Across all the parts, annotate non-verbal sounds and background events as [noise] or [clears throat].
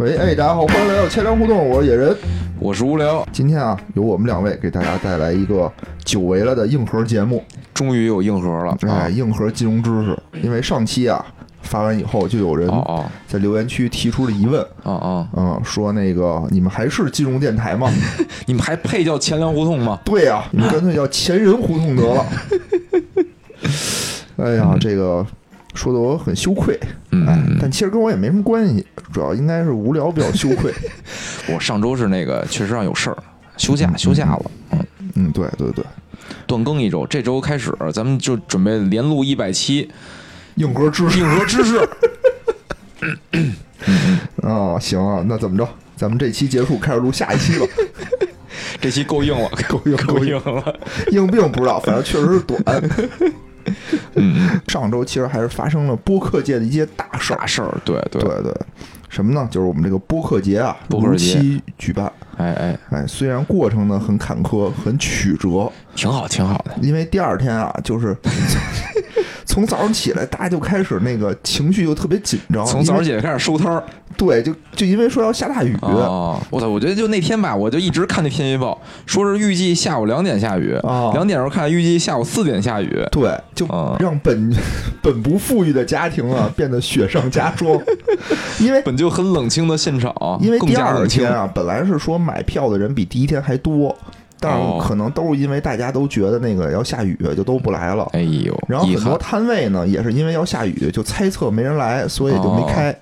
喂，哎，大家好，欢迎来到千粮互动，我是野人。我是无聊，今天啊，由我们两位给大家带来一个久违了的硬核节目。终于有硬核了，哎，啊硬核金融知识。因为上期啊发完以后，就有人在留言区提出了疑问，啊啊，嗯，说那个你们还是金融电台吗？[laughs] 你们还配叫钱粮胡同吗？对呀、你们干脆叫钱人胡同得了。[laughs] 哎呀，这个说的我很羞愧，哎嗯，，但其实跟我也没什么关系，主要应该是无聊比较羞愧。[laughs] 我上周是那个确实上有事儿，休假休假了，嗯，嗯，对对对，断更一周，这周开始咱们就准备连录一百期硬核知识硬核知识。[laughs] 啊，行啊，那怎么着？咱们这期结束，开始录下一期吧。这期够硬了，够硬够硬了。硬病不知道，反正确实是短。[laughs] 嗯，上周其实还是发生了播客界的一些大事儿。啥事儿？对对，对对，什么呢？就是我们这个播客节啊，播客节如期举办。哎哎，哎，虽然过程呢很坎坷、很曲折，挺好挺好的。因为第二天啊，就是从早上起来，大家就开始那个情绪就特别紧张。从早上起来开始收摊儿对，就就因为说要下大雨。哦，我操！我觉得就那天吧，我就一直看那天气预报，说是预计下午两点下雨，哦两点时候看预计下午四点下雨。对，就啊让本 [laughs] 本不富裕的家庭啊 [laughs] 变得雪上加霜，[laughs] 因为本就很冷清的现场，因为第二天啊，本来是说买票的人比第一天还多，但哦。是可能都是因为大家都觉得那个要下雨，就都不来了。哎呦，然后很多，摊位呢，也是因为要下雨，就猜测没人来，所以就没开。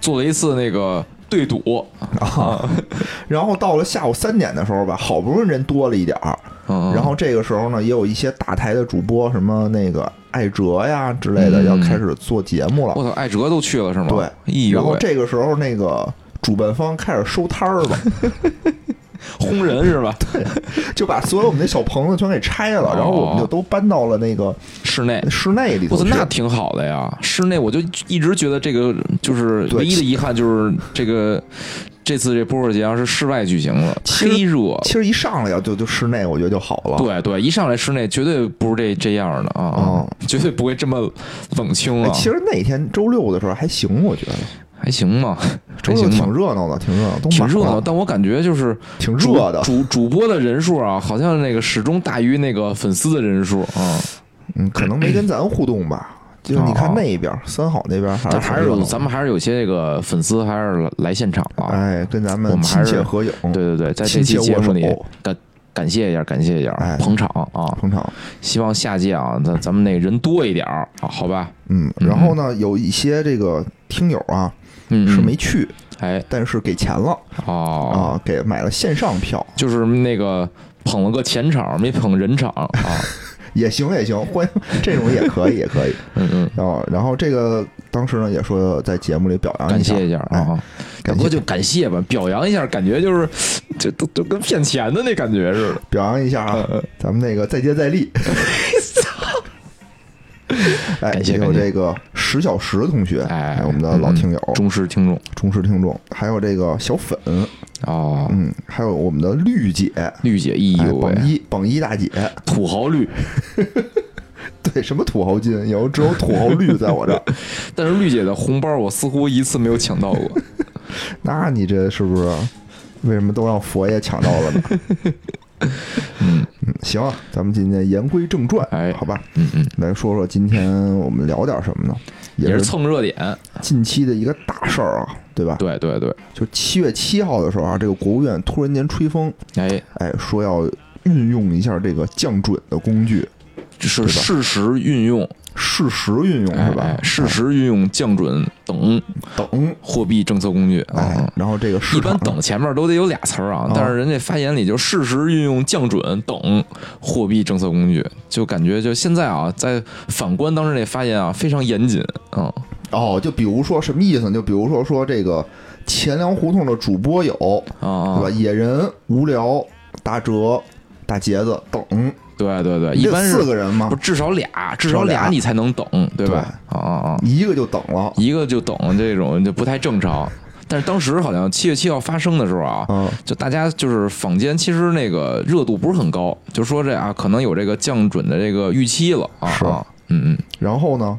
做了一次那个对赌，啊，[laughs] 然后到了下午三点的时候吧，好不容易人多了一点儿，嗯，然后这个时候呢，也有一些大台的主播，什么那个艾哲呀之类的，嗯。要开始做节目了。我操，艾哲都去了是吗？对。然后这个时候，那个主办方开始收摊儿了，[laughs] 轰人是吧？[laughs] 对就把所有我们那小棚子全给拆了，哦然后我们就都搬到了那个室内。室内里头那挺好的呀！室内我就一直觉得这个就是唯一的遗憾，就是这个这次这波尔节啊是室外举行的，忒热。其实一上来要就就室内，我觉得就好了。对对，一上来室内绝对不是这这样的啊，嗯 [laughs] 绝对不会这么冷清了，啊。其实那天周六的时候还行，我觉得还行吧，周六挺还行嘛，热闹的，挺热闹，都挺热闹。但我感觉就是挺热的。主主播的人数啊，好像那个始终大于那个粉丝的人数啊。嗯，可能没跟咱互动吧。[clears throat] 就你看那一边三好那边还是但还是有咱们还是有些这个粉丝还是来来现场了。哎，跟咱们亲们还是切合影，对对对，在这期节目里感感谢一下，感谢一下哎捧场啊！捧场。希望下届啊，咱咱们那人多一点儿啊，好吧？嗯，然后呢，有一些这个听友啊嗯，是嗯没去，哎但是给钱了哦，啊，给买了线上票就是那个捧了个钱场，没捧人场啊。[laughs] 也行也行，欢迎这种也可以也可以。嗯嗯，然后然后这个当时呢也说在节目里表扬下感谢一下哎啊，感谢不过就感谢吧，表扬一下，感觉就是这都都跟骗钱的那感觉似的。表扬一下啊，嗯咱们那个再接再厉。[laughs] [laughs] 哎，也有这个十小时的同学，哎，我们的老听友、忠实听众忠实听众，还有这个小粉，哦，嗯，还有我们的绿姐，绿姐，哎哎呦榜，一榜一大姐，土豪绿，[laughs] 对，什么土豪金，有只有土豪绿在我这儿，[laughs] 但是绿姐的红包我似乎一次没有抢到过。那你这是不是为什么都让佛爷抢到了呢？嗯 [laughs] 嗯，行啊，咱们今天言归正传，哎好吧，嗯嗯，来说说今天我们聊点什么呢？也是是蹭热点。近期的一个大事儿啊，对吧？对对对，就七月七号的时候啊，这个国务院突然间吹风，哎，哎，说要运用一下这个降准的工具，是适时运用，适时运用是吧？哎哎，适时运用降准等哎等，货币政策工具。哎嗯，然后这个一般等前面都得有俩词儿啊啊，但是人家发言里就适时运用降准等货币政策工具，就感觉就现在啊，在反观当时那发言啊，非常严谨，嗯，哦，就比如说什么意思呢？就比如说说这个钱粮胡同的主播有，啊对吧？野人、无聊、打折、打杰子等，对对对，一般是四个人嘛不，至少俩，至少俩俩你才能等，对吧？啊啊啊！一个就等了，一个就等这种就不太正常。但是当时好像七月七号发生的时候啊，嗯就大家就是坊间其实那个热度不是很高，就说这啊可能有这个降准的这个预期了啊。是啊，嗯嗯。然后呢，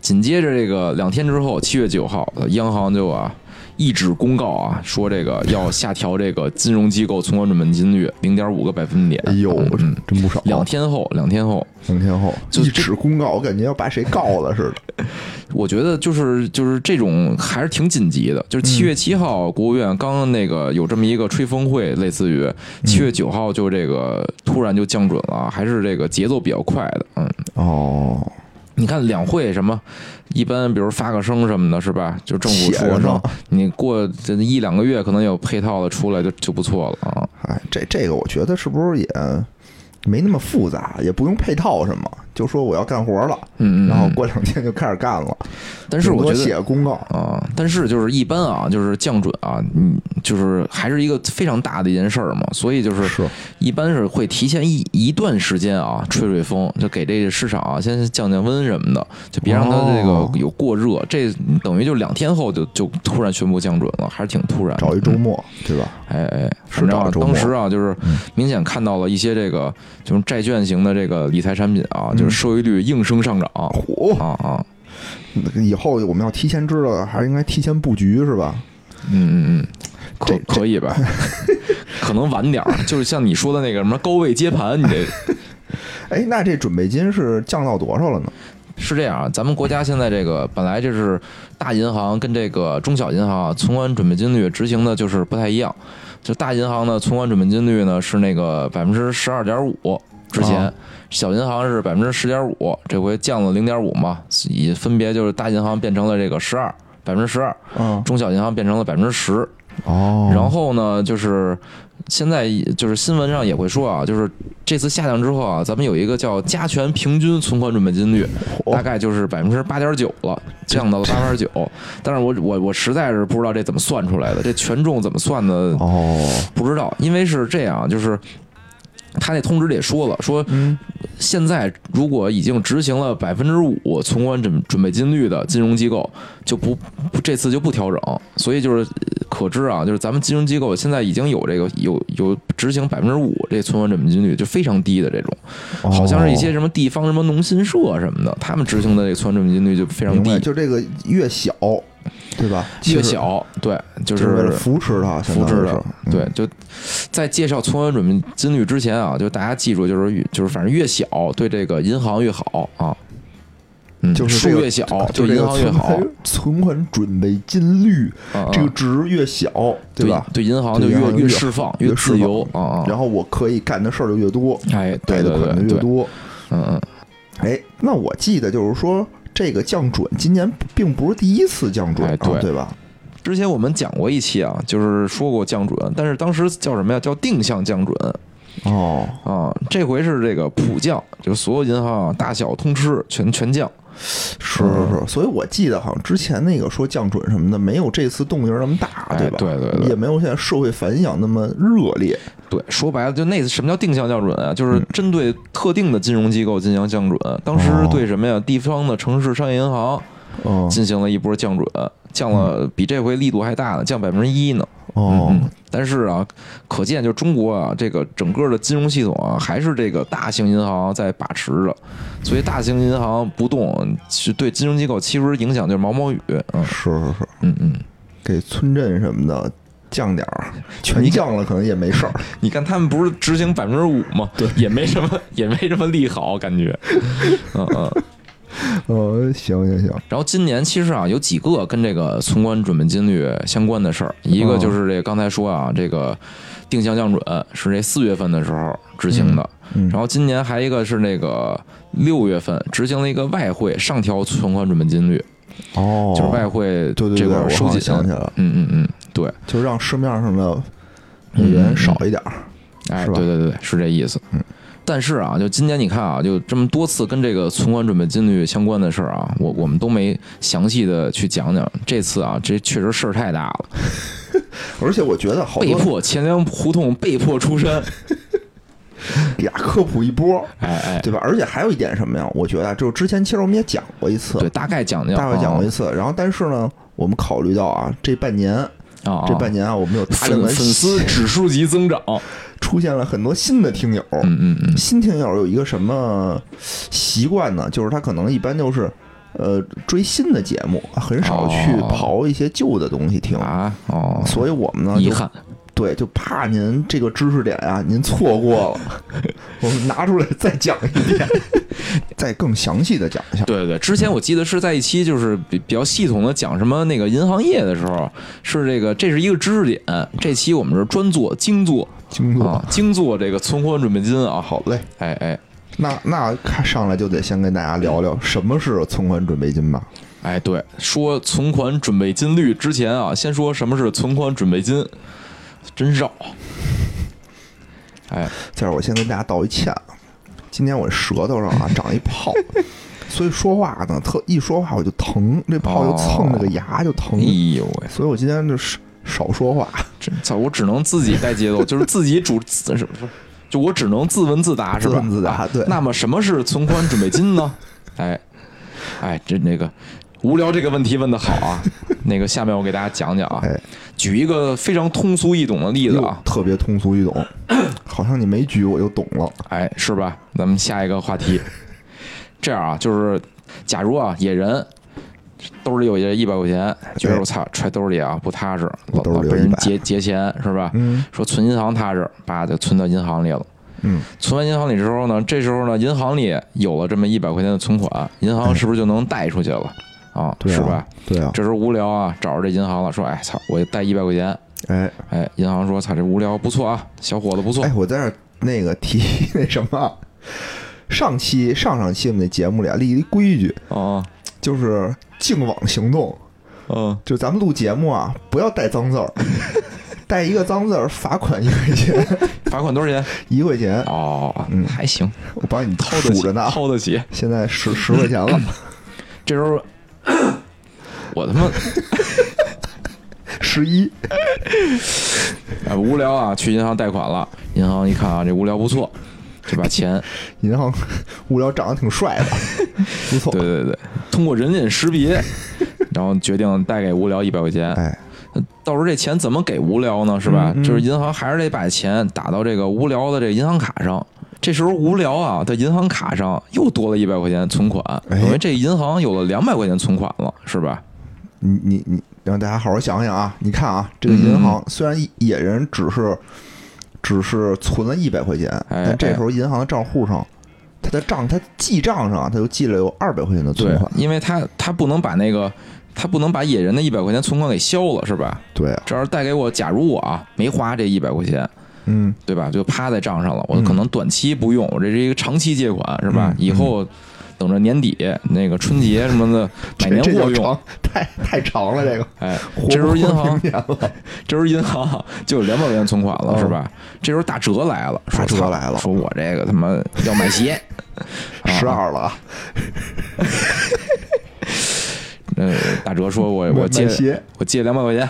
紧接着这个两天之后，七月九号，央行就啊一纸公告啊，说这个要下调这个金融机构存款准备金率零点五个百分点。哎呦，嗯，真不少。两天后，两天后，两天后，就一纸公告，我感觉要把谁告了似的。[laughs] 我觉得就是就是这种还是挺紧急的。就是七月七号，国务院刚那个有这么一个吹风会，类似于七月九号就这个突然就降准了，还是这个节奏比较快的。嗯，哦，你看两会什么，一般比如发个声什么的，是吧？就政府说声，你过这一两个月可能有配套的出来就就不错了啊。哎，这这个我觉得是不是也没那么复杂，也不用配套什么，就说我要干活了，嗯嗯，然后嗯过两天就开始干了。但是我觉得写个公告，啊，但是就是一般啊，就是降准啊，嗯，就是还是一个非常大的一件事儿嘛，所以就是是一般是会提前一一段时间啊，吹吹风，就给这个市场啊先降降温什么的，就别让它这哦个有过热。这等于就两天后就就突然宣布降准了，还是挺突然。找一周末，对吧？哎哎，是找周末当时啊，就是嗯明显看到了一些这个就是债券型的这个理财产品啊，嗯就是收益率应声上涨嚯，啊啊，以后我们要提前知道，还是应该提前布局，是吧？嗯嗯嗯，可可以吧？[laughs] 可能晚点儿，就是像你说的那个什么高位接盘，你这 [laughs] 哎，那这准备金是降到多少了呢？是这样啊。咱们国家现在这个本来就是大银行跟这个中小银行啊存款准备金率执行的就是不太一样。就大银行的，存款准备金率呢是那个百分之十二点五，之前、啊小银行是百分之十点五，这回降了零点五嘛，以分别就是大银行变成了这个十二百分之十二，嗯，中小银行变成了百分之十。哦然后呢，就是现在就是新闻上也会说啊，就是这次下降之后啊，咱们有一个叫加权平均存款准备金率，大概就是百分之八点九了，降到了八点九。但是我我我实在是不知道这怎么算出来的，这权重怎么算的哦，不知道，因为是这样，就是。他那通知里也说了，说嗯，现在如果已经执行了百分之五存款准准备金率的金融机构，就不不这次就不调整，所以就是呃可知啊，就是咱们金融机构现在已经有这个有有执行百分之五这存款准备金率，就非常低的这种，哦。好像是一些什么地方什么农信社什么的，他们执行的这个存款准备金率就非常，低，就这个越小，对吧？越小，对，就就是为了扶持它，扶持的当于是，嗯对，就在介绍存款准备金率之前啊，就大家记住，就是越就是反正越小对这个银行越好啊，嗯，就是这个数越小就银行越好，存款准备金率这个值越小，对吧？对银行就越越释放越自由啊啊，然后我可以干的事儿就越多，哎，对的款越多。嗯嗯，哎，那我记得就是说，这个降准今年并不是第一次降准啊，哎对对吧？之前我们讲过一期啊，就是说过降准，但是当时叫什么呀？叫定向降准哦，啊，这回是这个普降，就是所有银行啊大小通吃，全全降。是是是，所以我记得好像之前那个说降准什么的，没有这次动静那么大，对吧？对对对也没有现在社会反响那么热烈。对，说白了，就那什么叫定向降准啊？就是嗯针对特定的金融机构进行降准。当时哦对什么呀？地方的城市商业银行哦进行了一波降准，降了比这回力度还大呢，降百分之一呢。哦嗯，但是啊，可见就中国啊，这个整个的金融系统啊，还是这个大型银行在把持着，所以大型银行不动，是对金融机构其实影响就是毛毛雨。嗯是是是，嗯嗯，给村镇什么的降点儿，全降了可能也没事儿。[laughs] 你看他们不是执行百分之五吗？对，[laughs] 也没什么，[laughs] 也没什么利好感觉。嗯嗯。呃，行行行，然后今年其实啊，有几个跟这个存款准备金率相关的事儿，一个就是这刚才说啊，这个定向降准是这四月份的时候执行的，嗯，然后今年还一个是那个六月份执行了一个外汇上调存款准备金率，哦，就是外汇这块我好像收紧，想起来了，嗯嗯嗯，对，就让市面上的美元少一点儿。哎，是吧对对对，是这意思。嗯。但是啊，就今年你看啊，就这么多次跟这个存款准备金率相关的事儿啊，我我们都没详细的去讲讲。这次啊，这确实事儿太大了，[laughs] 而且我觉得好多被迫钱粮胡同被迫出山，[laughs] 俩科普一波，哎哎，对吧？而且还有一点什么呀？我觉得就是之前其实我们也讲过一次对，，大概讲讲，大概讲过一啊次。然后但是呢，我们考虑到啊，这半年啊，这半年啊，我们有大量的粉粉丝指数级增长，出现了很多新的听友。嗯嗯嗯，新听友有一个什么习惯呢？就是他可能一般就是呃追新的节目，很少去哦刨一些旧的东西听。啊，哦，所以我们呢，就遗憾，对，就怕您这个知识点啊，您错过了，[laughs] 我们拿出来再讲一遍，[laughs] 再更详细的讲一下。对对对，之前我记得是在一期就是比比较系统的讲什么那个银行业的时候，是这个这是一个知识点。这期我们是专做精做精做、啊，精做这个存款准备金啊。好嘞，哎哎那那看上来就得先跟大家聊聊什么是存款准备金吧。哎，对，说存款准备金率之前啊，先说什么是存款准备金，真绕。[laughs] 哎，在这儿我先跟大家道一歉，啊，今天我舌头上啊 [laughs] 长一泡，所以说话呢特一说话我就疼，这泡就蹭那个牙就疼哎，呦喂，所以我今天就是少说话。真操！我只能自己带节奏，[laughs] 就是自己主自是不是？就我只能自问自答，是吧？自问自答啊对那么什么是存款准备金呢？哎，哎，这那个无聊这个问题问的好啊。[laughs] 那个下面我给大家讲讲啊，哎，举一个非常通俗易懂的例子啊，特别通俗易懂，[coughs] 好像你没举我就懂了。哎，是吧？咱们下一个话题，[laughs] 这样啊，就是假如啊，野人兜里有一一百块钱，觉得我操揣兜里啊不踏实，老老被人劫劫钱是吧？嗯说存银行踏实，把就存到银行里了。嗯，存完银行里之后呢，这时候呢，银行里有了这么一百块钱的存款，银行是不是就能贷出去了啊？对啊是吧？对啊，这时候无聊啊，找着这银行了，说：“哎操，我贷一百块钱。哎”哎，银行说：“操，这无聊不错啊，小伙子不错。哎，我在这儿那个提 [laughs] 那什么，上期上上期我们那节目里啊立一规矩，啊，就是净网行动，嗯，就咱们录节目啊，不要带脏字儿，[laughs] 带一个脏字儿罚款一块钱，[laughs] 罚款多少钱？一块钱，哦，嗯还行，我帮你掏得起数着呢，掏得起。现在十十块钱了，这时候 [coughs] 我他妈十一，哎无聊啊，去银行贷款了。银行一看啊，这无聊不错，就把钱，[laughs] 银行无聊长得挺帅的，不错对，对对，通过人脸识别，[laughs] 然后决定贷给无聊一百块钱。哎，到时候这钱怎么给无聊呢？是吧？嗯嗯就是银行还是得把钱打到这个无聊的这个银行卡上。这时候无聊啊，在银行卡上又多了一百块钱存款，因为这银行有了两百块钱存款了，是吧？你你你让大家好好想想啊！你看啊，这个银行虽然野人只是只是存了一百块钱，哎但这时候银行的账户上，他的账他记账上啊，他就记了有二百块钱的存款，。因为他他不能把那个他不能把野人的一百块钱存款给消了，是吧？对啊，这要是带给我，假如我啊没花这一百块钱，嗯，对吧？就趴在账上了，我嗯。可能短期不用，我这是一个长期借款，是吧？嗯？以后等着年底那个春节什么的 [laughs] 买年货用，太太长了，这个。哎，这时候银行了，[laughs] 这时候银行就有两百块钱存款了，嗯是吧？这时候打折来了，说打折来了。说我这个他妈要买鞋，[laughs] 啊。十二了。啊，呃，打折说我买我借鞋，我借两百块钱，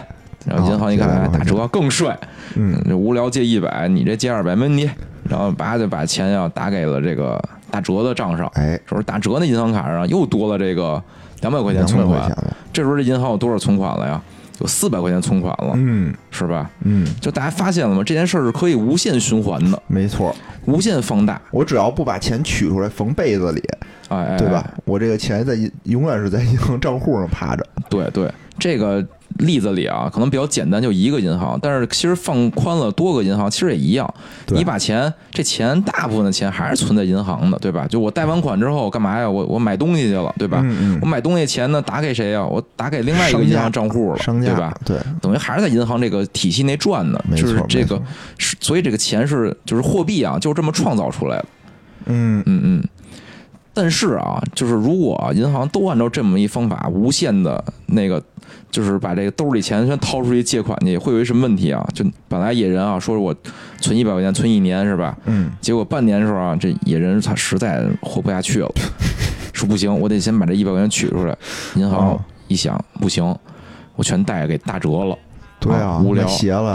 然后银行一看，哦借200哎打折更帅，嗯，[laughs] 这无聊借一百，你这借二百没问题，然后叭就把钱要打给了这个打折的账上，哎，这时候打折那银行卡上又多了这个两百块钱存款，这时候这银行有多少存款了呀？有四百块钱存款了，嗯是吧？嗯，就大家发现了吗？这件事儿是可以无限循环的，没错，无限放大，我只要不把钱取出来缝被子里，哎哎，对吧？我这个钱在银永远是在银行账户上趴着，对对，这个例子里啊，可能比较简单，就一个银行，但是其实放宽了多个银行，其实也一样。你把钱，这钱大部分的钱还是存在银行的，对吧？就我贷完款之后干嘛呀？我我买东西去了，对吧？嗯我买东西钱呢打给谁呀？我打给另外一个银行账户了，对吧？？对，等于还是在银行这个体系内转的，就是这个是，所以这个钱是就是货币啊，就是这么创造出来的。嗯嗯嗯。但是啊，就是如果啊银行都按照这么一方法，无限的那个，就是把这个兜里钱全掏出去借款去，会有一什么问题啊？就本来野人啊说我存一百块钱存一年是吧？嗯，结果半年的时候啊，这野人他实在活不下去了，[laughs] 说不行，我得先把这一百块钱取出来。银行哦一想，不行，我全贷给打折了。对啊，无聊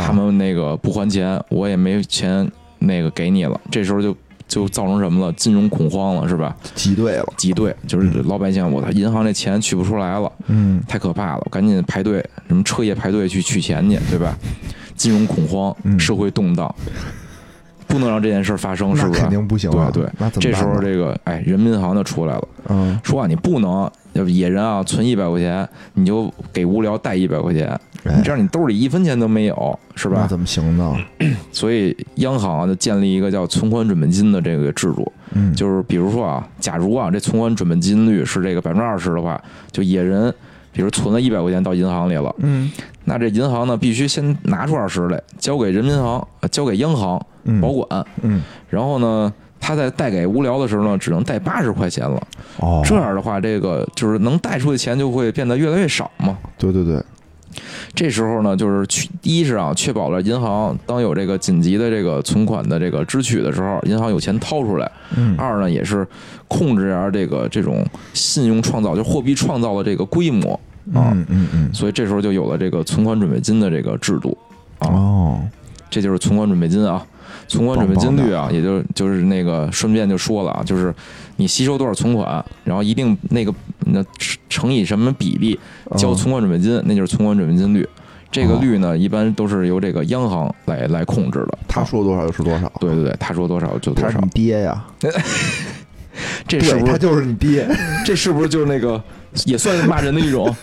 他们那个不还钱，我也没钱那个给你了。这时候就就造成什么了？金融恐慌了，是吧？挤兑了，挤兑，就是老百姓，我操，银行这钱取不出来了，嗯，太可怕了，我赶紧排队，什么彻夜排队去取钱去，对吧？金融恐慌，嗯社会动荡，不能让这件事发生，是不是？肯定不行啊，对对。那怎么这时候这个哎，人民银行就出来了，嗯。说啊，你不能要不野人啊存一百块钱，你就给无聊贷一百块钱，哎。你这样你兜里一分钱都没有，是吧？那怎么行呢？[clears throat] 所以央行啊就建立一个叫存款准备金的这个制度，嗯，就是比如说啊，假如啊这存款准备金率是这个百分之二十的话，就野人比如存了一百块钱到银行里了，嗯。那这银行呢必须先拿出二十来，交给人民银行，呃交给央行嗯保管，嗯。然后呢，他在带给无聊的时候呢，只能带八十块钱了。哦，这样的话，这个就是能带出的钱就会变得越来越少嘛。对对对，这时候呢，就是去第一是啊，确保了银行当有这个紧急的这个存款的这个支取的时候，银行有钱掏出来；嗯。二呢，也是控制一下这个这种信用创造，就货币创造的这个规模。啊。嗯嗯嗯，所以这时候就有了这个存款准备金的这个制度。啊。哦，这就是存款准备金啊。存款准备金率啊，也就就是那个顺便就说了啊，就是你吸收多少存款，然后一定那个那乘以什么比例交哦存款准备金，那就是存款准备金率。这个哦率呢，一般都是由这个央行来来控制的。啊他说多少就是多少，对对对，他说多少就多少他是你。[laughs] 爹呀，这是不是他就是你爹。[laughs] 这是不是就是那个也算是骂人的一种？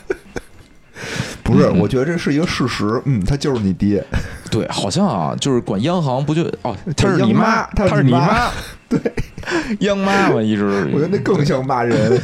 [laughs] 不是，嗯我觉得这是一个事实。嗯，他就是你爹。对，好像啊，就是管央行不就哦，他是你妈他是你你妈，[laughs] 对，[laughs] 央妈嘛，一直 [laughs] 我觉得那更像骂人。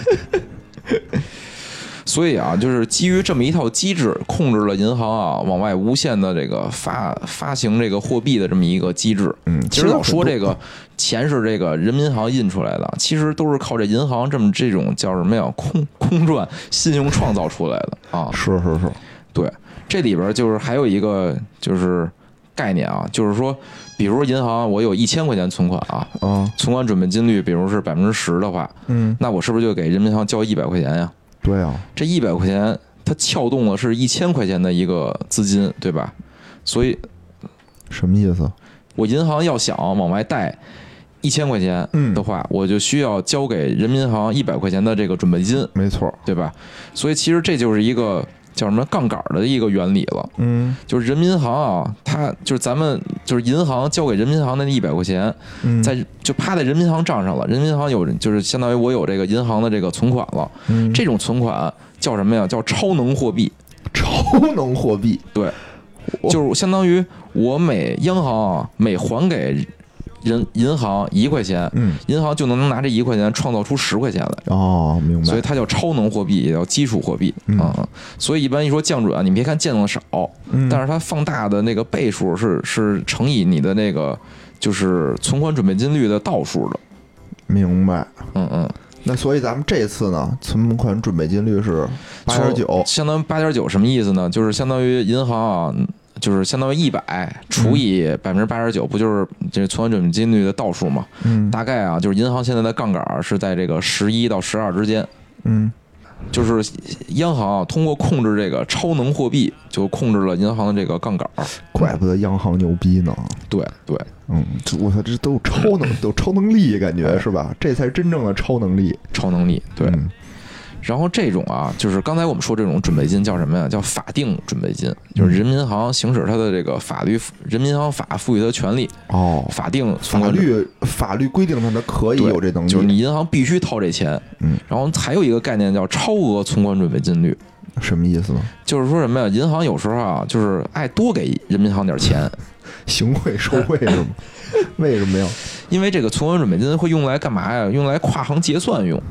所以啊，就是基于这么一套机制，控制了银行啊往外无限的这个发发行这个货币的这么一个机制。嗯，其实老说这个钱是这个人民银行印出来的，其实都是靠这银行这么这种叫什么呀空空转信用创造出来的啊。是是是，对，这里边就是还有一个就是概念啊，就是说，比如银行我有一千块钱存款啊，啊，存款准备金率比如是百分之十的话，嗯，那我是不是就给人民银行交一百块钱呀？对啊，这一百块钱，它撬动了是一千块钱的一个资金，对吧？所以什么意思？我银行要想往外贷一千块钱嗯的话，我就需要交给人民银行一百块钱的这个准备金，没错，对吧？所以其实这就是一个叫什么杠杆的一个原理了。嗯就是人民银行啊，它就是咱们就是银行交给人民银行的那一百块钱，嗯，在就趴在人民银行账上了。人民银行有就是相当于我有这个银行的这个存款了，嗯这种存款叫什么呀？叫超能货币。超能货币，对，就是相当于我每央行啊每还给人银行一块钱，嗯，银行就能拿这一块钱创造出十块钱来。哦，明白，所以它叫超能货币，也叫基础货币嗯啊、所以一般一说降准啊，你别看见的少，嗯但是它放大的那个倍数是是乘以你的那个就是存款准备金率的倒数的。明白。嗯嗯，那所以咱们这次呢，存款准备金率是八点九，相当于八点九什么意思呢？就是相当于银行啊，就是相当于一百除以百分之八十九，不就是这存款准备金率的倒数嘛？嗯大概啊，就是银行现在的杠杆是在这个十一到十二之间。嗯，就是央行啊，通过控制这个超能货币，就控制了银行的这个杠杆。怪不得央行牛逼呢。对对，嗯，这我操，这都有超能，都有超能力，感觉是吧？这才是真正的超能力。超能力。对，嗯然后这种啊，就是刚才我们说这种准备金叫什么呀？叫法定准备金，就是人民银行行使它的这个法律，人民银行法赋予它的权利，哦，法定存法律法律规定它它可以有这能力，就是你银行必须掏这钱。嗯，然后还有一个概念叫超额存款准备金率，什么意思呢？就是说什么呀？银行有时候啊，就是爱多给人民银行点钱，[laughs] 行贿受贿是吗？[laughs] 为什么呀？因为这个存款准备金会用来干嘛呀？用来跨行结算用，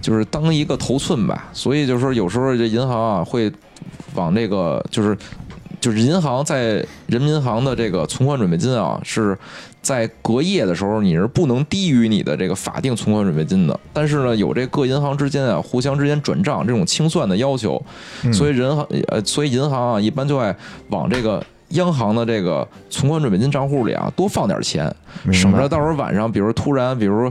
就是当一个头寸吧。所以就是说，有时候这银行啊会往这个就是就是银行在人民银行的这个存款准备金啊是在隔夜的时候你是不能低于你的这个法定存款准备金的，但是呢有这各银行之间啊互相之间转账这种清算的要求，嗯所以人行呃所以银行啊一般就爱往这个。央行的这个存款准备金账户里啊，多放点钱，省着到时候晚上，比如突然，比如，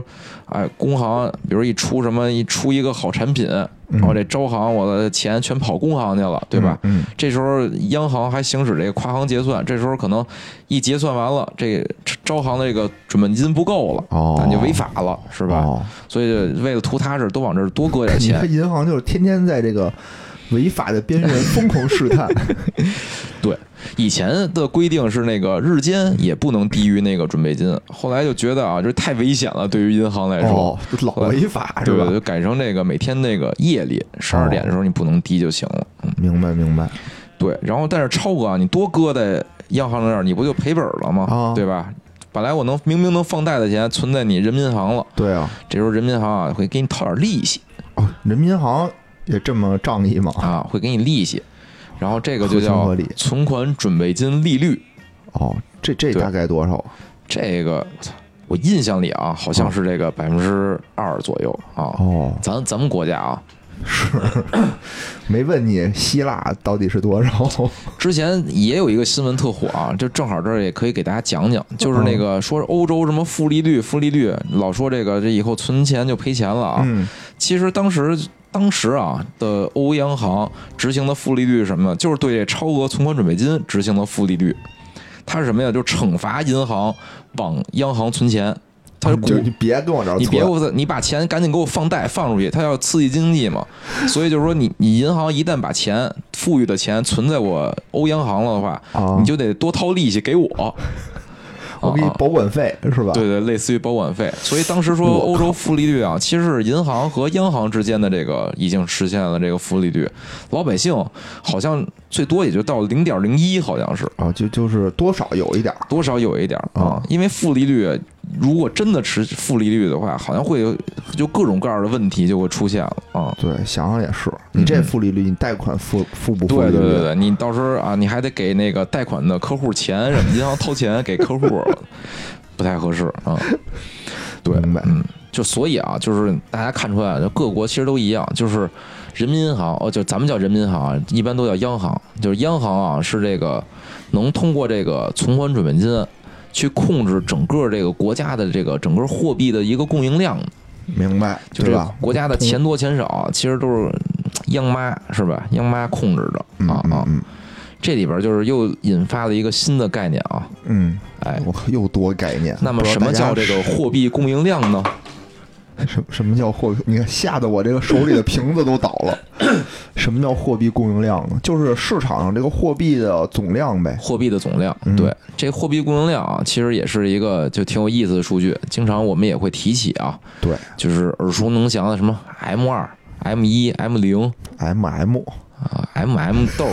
哎，工行，比如一出什么一出一个好产品，然后这招行我的钱全跑工行去了，对吧？嗯，这时候央行还行使这个跨行结算，这时候可能一结算完了，这招行的这个准本金不够了，哦，那就违法了，是吧？哦所以为了图踏实，都往这儿多搁点钱。银行就是天天在这个违法的边缘疯狂试探。[laughs] 对以前的规定是那个日间也不能低于那个准备金，后来就觉得啊，这太危险了，对于银行来说。哦，老违法是吧？就改成那个每天那个夜里十二点的时候你不能低就行了。嗯，明白明白。对，然后但是超哥啊，你多搁在央行那儿，你不就赔本了吗？啊对吧？本来我能明明能放贷的钱存在你人民银行了，对啊，这时候人民银行啊会给你掏点利息哦，人民银行也这么仗义吗？啊，会给你利息，然后这个就叫存款准备金利率。哦，这这大概多少？这个我印象里啊，好像是这个百分之二左右啊。哦，咱咱们国家啊，是 [coughs] 没问你希腊到底是多少？[laughs] 之前也有一个新闻特火啊，就正好这儿也可以给大家讲讲，就是那个说欧洲什么负利率，负利率，老说这个这以后存钱就赔钱了啊。嗯，其实当时当时啊的欧央行执行的负利率是什么呢？就是对这超额存款准备金执行的负利率。它是什么呀？就惩罚银行往央行存钱，他是你别跟我这儿你别给我，你把钱赶紧给我放贷放出去，他要刺激经济嘛。[laughs] 所以就是说你，你银行一旦把钱富裕的钱存在我欧央行了的话，啊你就得多掏利息给我。啊我给你保管费是吧？对对，类似于保管费。所以当时说欧洲负利率啊，其实是银行和央行之间的这个已经实现了这个负利率，老百姓好像最多也就到零点零一，好像是啊，就就是多少有一点儿多少有一点啊。因为负利率如果真的持负利率的话，好像会有就各种各样的问题就会出现了啊。对，想想也是，你这嗯负利率，你贷款付付不付对利率？对对对，你到时候啊，你还得给那个贷款的客户钱，什么银行掏钱给客户，不太合适啊。[laughs] 对，嗯，就所以啊，就是大家看出来，就各国其实都一样，就是人民银行哦，就咱们叫人民银行啊，一般都叫央行，就是央行啊是这个能通过这个存款准备金去控制整个这个国家的这个整个货币的一个供应量。明白，就这对吧？国家的钱多钱少，其实都是央妈是吧？央妈控制的嗯啊啊！嗯这里边就是又引发了一个新的概念啊，嗯哎嗯，，我靠，又多概念。那么什么叫这个货币供应量呢？什什么叫货币？你看，吓得我这个手里的瓶子都倒了。什么叫货币供应量呢？就是市场上这个货币的总量呗。货币的总量，嗯对，这个货币供应量啊，其实也是一个就挺有意思的数据，经常我们也会提起啊，对就是耳熟能详的什么 M 二、M 一、M 零，M M，啊，M M 豆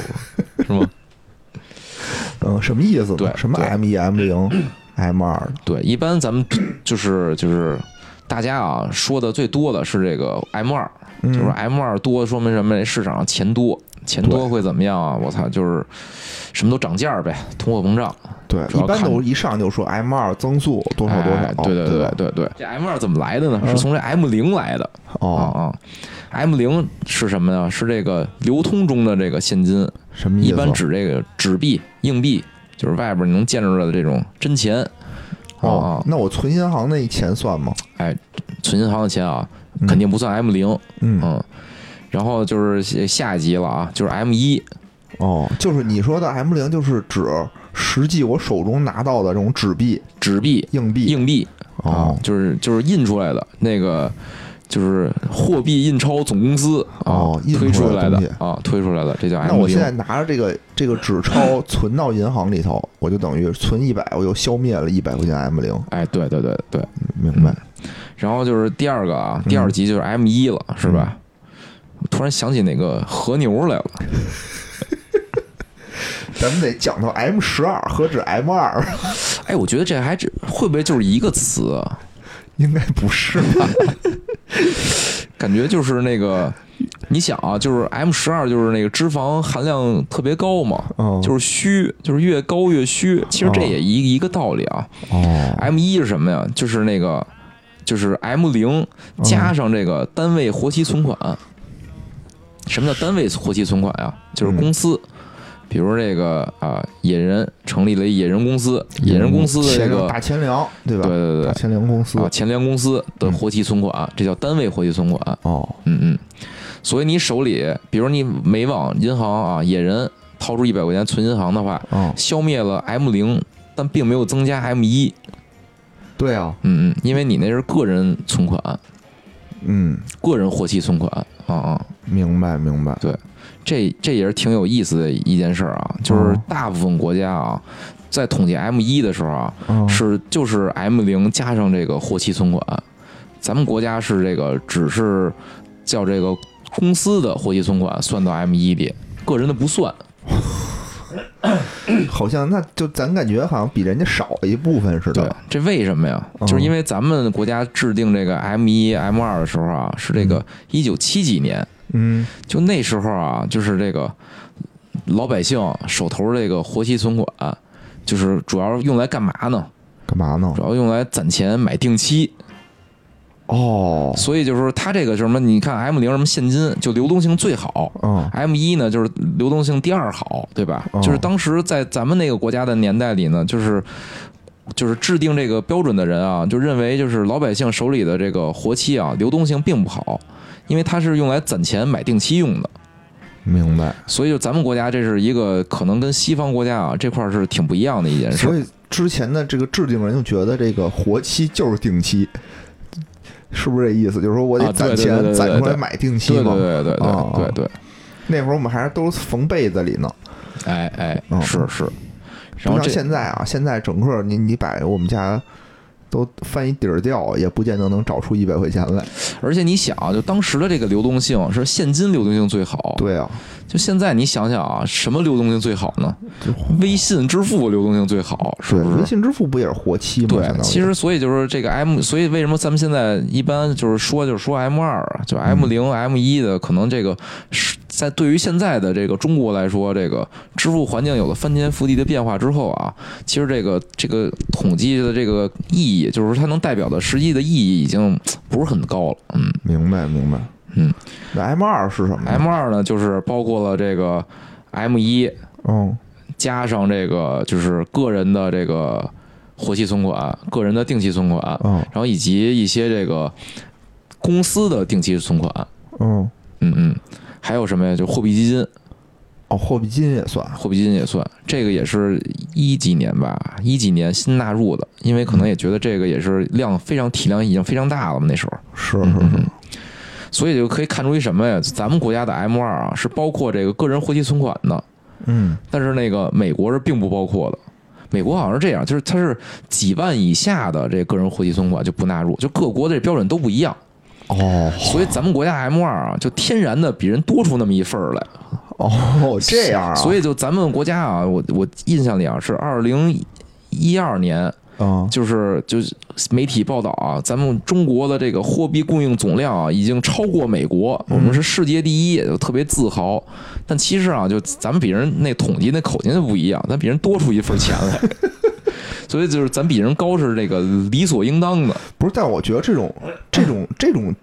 是吗？[laughs] 嗯，什么意思？对什么 M 一、M 零、[clears throat] M 二？对，一般咱们就是就是大家啊说的最多的是这个 M 二，嗯就是 M 二多说明什么？市场上钱多，钱多会怎么样啊？我操，就是什么都涨价呗，通货膨胀。对，一般都一上就说 M 二增速多少多少哎，对对对对对对，这 M 二怎么来的呢？嗯是从这 M 零来的啊哦，啊。M 零是什么呀？是这个流通中的这个现金，什么意思？一般指这个纸币、硬币，就是外边你能见着的这种真钱。啊哦啊，，那我存银行那钱算吗？哎存银行的钱啊，嗯肯定不算 M 零，嗯，嗯。然后就是下下一级了啊，就是 M 一，哦，就是你说的 M 零，就是指实际我手中拿到的这种纸币、纸币、硬币。硬币啊哦，，就是就是印出来的那个，就是货币印钞总公司啊推出来的啊，推出来的，这叫 M 那我现在。拿着这个这个纸钞 [laughs] 存到银行里头，我就等于存一百，我又消灭了一百块钱 M 零，哎，对对对对。明白？然后就是第二个啊，第二集就是 M 一了，是吧？我突然想起哪个和牛来了，[laughs] 咱们得讲到 M 十二，何止 M 二？[laughs] 哎，我觉得这还只会不会就是一个词啊？应该不是吧？[laughs] 感觉就是那个，你想啊，就是 M 十二就是那个脂肪含量特别高嘛，嗯，就是虚，就是越高越虚。其实这也一一个道理啊。哦，M 一是什么呀？就是那个，就是 M 零加上这个单位活期存款。什么叫单位活期存款呀？就是公司，比如这个啊，野人成立了一野人公司，野人公司的这个大钱粮，对吧？对对对大钱粮公司啊，钱粮公司的活期存款，这叫单位活期存款。哦，嗯嗯，所以你手里，比如你每往银行啊，野人掏出一百块钱存银行的话，哦，消灭了 M 零，但并没有增加 M 一。对啊，嗯嗯，因为你那是个人存款，嗯，个人活期存款啊啊。明白明白。这这也是挺有意思的一件事儿啊，就是哦大部分国家啊，在统计 M 一的时候啊，嗯是就是 M 零加上这个活期存款，咱们国家是这个只是叫这个公司的活期存款算到 M 一里，个人的不算。好像那就咱感觉好像比人家少一部分似的对的。，这为什么呀？嗯就是因为咱们国家制定这个 M 一、M 二的时候啊，是这个一九七几年，嗯就那时候啊，就是这个老百姓手头这个活期存款，就是主要用来干嘛呢？干嘛呢主？要用来攒钱买定期。哦，所以就是说，它这个什么，你看 M 零什么现金就流动性最好。嗯 M 一呢，就是流动性第二好，对吧？哦就是当时在咱们那个国家的年代里呢，就是就是制定这个标准的人啊，就认为就是老百姓手里的这个活期啊，流动性并不好，因为它是用来攒钱买定期用的。明白。所以就咱们国家这是一个可能跟西方国家啊这块儿是挺不一样的一件事所。以之前的这个制定人就觉得这个活期就是定期，是不是这意思？就是说我得攒钱攒出来买定期对嘛。对对对啊对对对，那会儿我们还是都缝被子里呢，哎哎嗯，是是。然后这现在啊，现在整个你你把我们家都翻一底儿掉，也不见得能找出一百块钱来。而且你想啊，就当时的这个流动性是现金流动性最好。对啊，就现在你想想啊，什么流动性最好呢？微信支付流动性最好，是，不是？微信支付不也是活期吗？对，其实所以就是这个 M，所以为什么咱们现在一般就是说就是说 M 二啊，就 M 零、M 一的，可能这个是在对于现在的这个中国来说，这个支付环境有了翻天覆地的变化之后啊，其实这个这个统计的这个意义，就是说它能代表的实际的意义已经不是很高了，嗯。明白明白。嗯，那 M 二是什么呢？M 二呢，就是包括了这个 M 一嗯加上这个就是个人的这个活期存款、个人的定期存款，嗯然后以及一些这个公司的定期存款，嗯，嗯嗯，还有什么呀？就货币基金，哦，货币基金也算。货币基金也算，这个也是一几年吧，一几年新纳入的，因为可能也觉得这个也是量非常体量已经非常大了嘛，那时候。是是是，所以就可以看出一什么呀？咱们国家的 M 二啊，是包括这个个人活期存款的，嗯但是那个美国是并不包括的。美国好像是这样，就是它是几万以下的这个人活期存款就不纳入，就各国的这标准都不一样，哦所以咱们国家 M 二啊，就天然的比人多出那么一份儿来。哦，这样啊，所以就咱们国家啊，我我印象里啊是二零一二年，啊，就是就是媒体报道啊，咱们中国的这个货币供应总量啊，已经超过美国，我们是世界第一，就特别自豪。但其实啊，就咱们比人那统计那口径就不一样，咱比人多出一份钱来，[laughs] 所以就是咱比人高是这个理所应当的。不是，但我觉得这种这种这种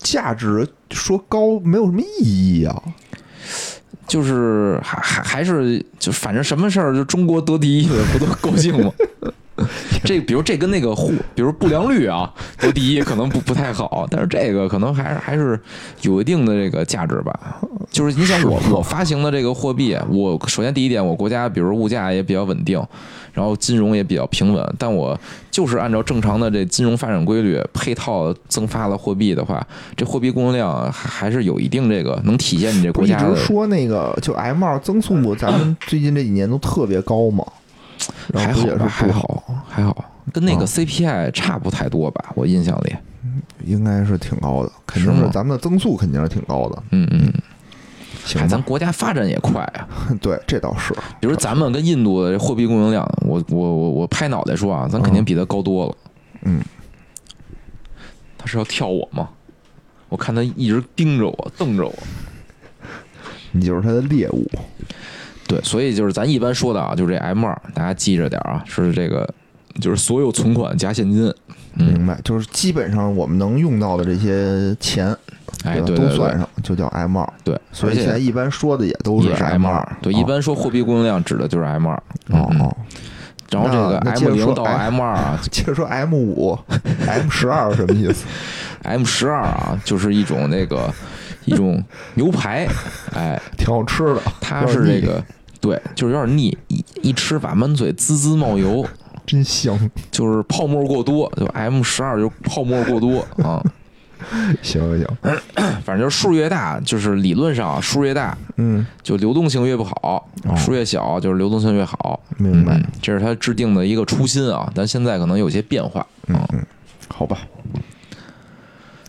价值说高没有什么意义啊。就是还还还是就反正什么事儿就中国得第一的不都高兴吗？[laughs] 这比如这跟那个户，比如不良率啊得第一可能不不太好，但是这个可能还是还是有一定的这个价值吧。就是你想我我发行的这个货币，我首先第一点，我国家比如物价也比较稳定，然后金融也比较平稳，但我就是按照正常的这金融发展规律配套增发了货币的话，这货币供应量还还是有一定这个能体现你这国家的直说那个就 M 二增速，咱们最近这几年都特别高嘛，然还好还好，还好，跟那个啊 CPI 差不太多吧？我印象里，应该是挺高的，肯定是咱们的增速肯定是挺高的。嗯嗯，行，咱，国家发展也快啊。[laughs] 对，这倒是。比如咱们跟印度的货币供应量，我我我我拍脑袋说啊，咱肯定比他高多了。嗯，他是要跳我吗？我看他一直盯着我，瞪着我。[laughs] 你就是他的猎物。对，所以就是咱一般说的啊，就是这 M 二，大家记着点啊，是这个，就是所有存款加现金。嗯，明白，就是基本上我们能用到的这些钱，哎，对对对都算上，就叫 M 二。对，所以现在一般说的也都也是 M 二。对，哦一般说货币供应量指的就是 M 二。嗯哦哦，然后这个 M 零到 M M 二啊 [laughs] 接着说 M 五、M [laughs] 十二什么意思？，M 十二啊，就是一种那个一种牛排，哎，[laughs] 挺好吃的，它是这个对，就是有点腻，一一吃把满嘴滋滋冒油，真香。就是泡沫过多，就 M 十二就泡沫过多啊。行 [laughs] 行行，[coughs] 反正就是数越大，就是理论上啊数越大，嗯，就流动性越不好；哦数越小，就是流动性越好。明白嗯，这是他制定的一个初心啊，但现在可能有些变化嗯。好吧。